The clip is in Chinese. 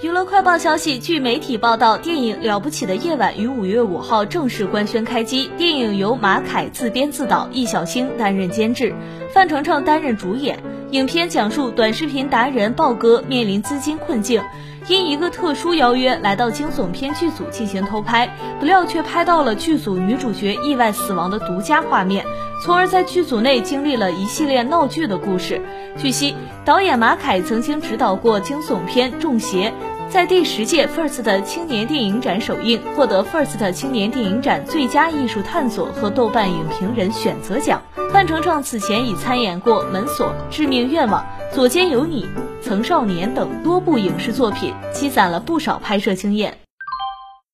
娱乐快报消息，据媒体报道，电影《了不起的夜晚》于五月五号正式官宣开机。电影由马凯自编自导，易小星担任监制，范丞丞担任主演。影片讲述短视频达人豹哥面临资金困境，因一个特殊邀约来到惊悚片剧组进行偷拍，不料却拍到了剧组女主角意外死亡的独家画面，从而在剧组内经历了一系列闹剧的故事。据悉，导演马凯曾经执导过惊悚片《中邪》。在第十届 FIRST 青年电影展首映，获得 FIRST 青年电影展最佳艺术探索和豆瓣影评人选择奖。范丞丞此前已参演过《门锁》《致命愿望》《左肩有你》《曾少年》等多部影视作品，积攒了不少拍摄经验。